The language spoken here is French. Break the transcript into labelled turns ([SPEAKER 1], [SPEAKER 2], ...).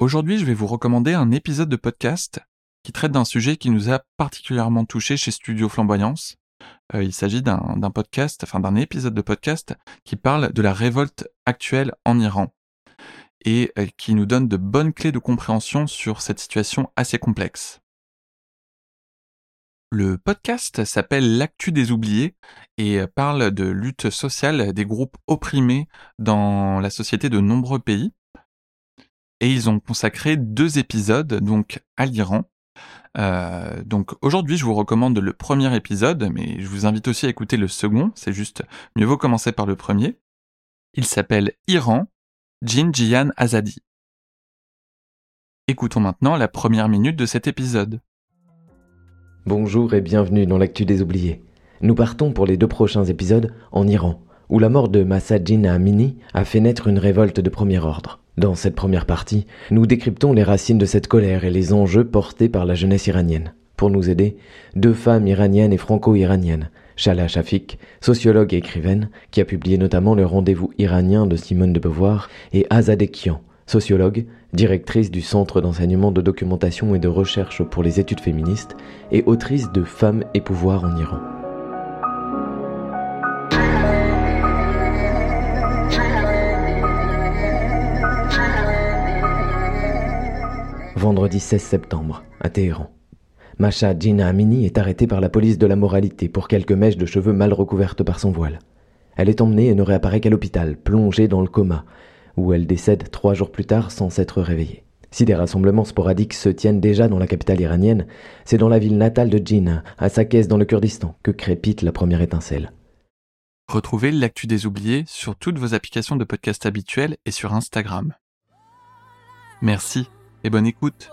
[SPEAKER 1] Aujourd'hui, je vais vous recommander un épisode de podcast qui traite d'un sujet qui nous a particulièrement touché chez Studio Flamboyance. Euh, il s'agit d'un podcast, enfin d'un épisode de podcast qui parle de la révolte actuelle en Iran et euh, qui nous donne de bonnes clés de compréhension sur cette situation assez complexe. Le podcast s'appelle L'actu des oubliés et parle de lutte sociale des groupes opprimés dans la société de nombreux pays et ils ont consacré deux épisodes donc à l'Iran. Euh, donc aujourd'hui je vous recommande le premier épisode, mais je vous invite aussi à écouter le second, c'est juste mieux vaut commencer par le premier. Il s'appelle Iran, Jin Jian Azadi. Écoutons maintenant la première minute de cet épisode.
[SPEAKER 2] Bonjour et bienvenue dans l'actu des oubliés. Nous partons pour les deux prochains épisodes en Iran, où la mort de Massa Amini a fait naître une révolte de premier ordre. Dans cette première partie, nous décryptons les racines de cette colère et les enjeux portés par la jeunesse iranienne. Pour nous aider, deux femmes iraniennes et franco-iraniennes, Shala Shafik, sociologue et écrivaine, qui a publié notamment Le rendez-vous iranien de Simone de Beauvoir, et Azadeh Kian, sociologue, directrice du Centre d'enseignement de documentation et de recherche pour les études féministes et autrice de Femmes et pouvoir en Iran. Vendredi 16 septembre, à Téhéran. Masha Jina Amini est arrêtée par la police de la moralité pour quelques mèches de cheveux mal recouvertes par son voile. Elle est emmenée et ne réapparaît qu'à l'hôpital, plongée dans le coma, où elle décède trois jours plus tard sans s'être réveillée. Si des rassemblements sporadiques se tiennent déjà dans la capitale iranienne, c'est dans la ville natale de Jina, à Sakez dans le Kurdistan, que crépite la première étincelle.
[SPEAKER 1] Retrouvez l'actu des oubliés sur toutes vos applications de podcast habituelles et sur Instagram. Merci et bonne écoute.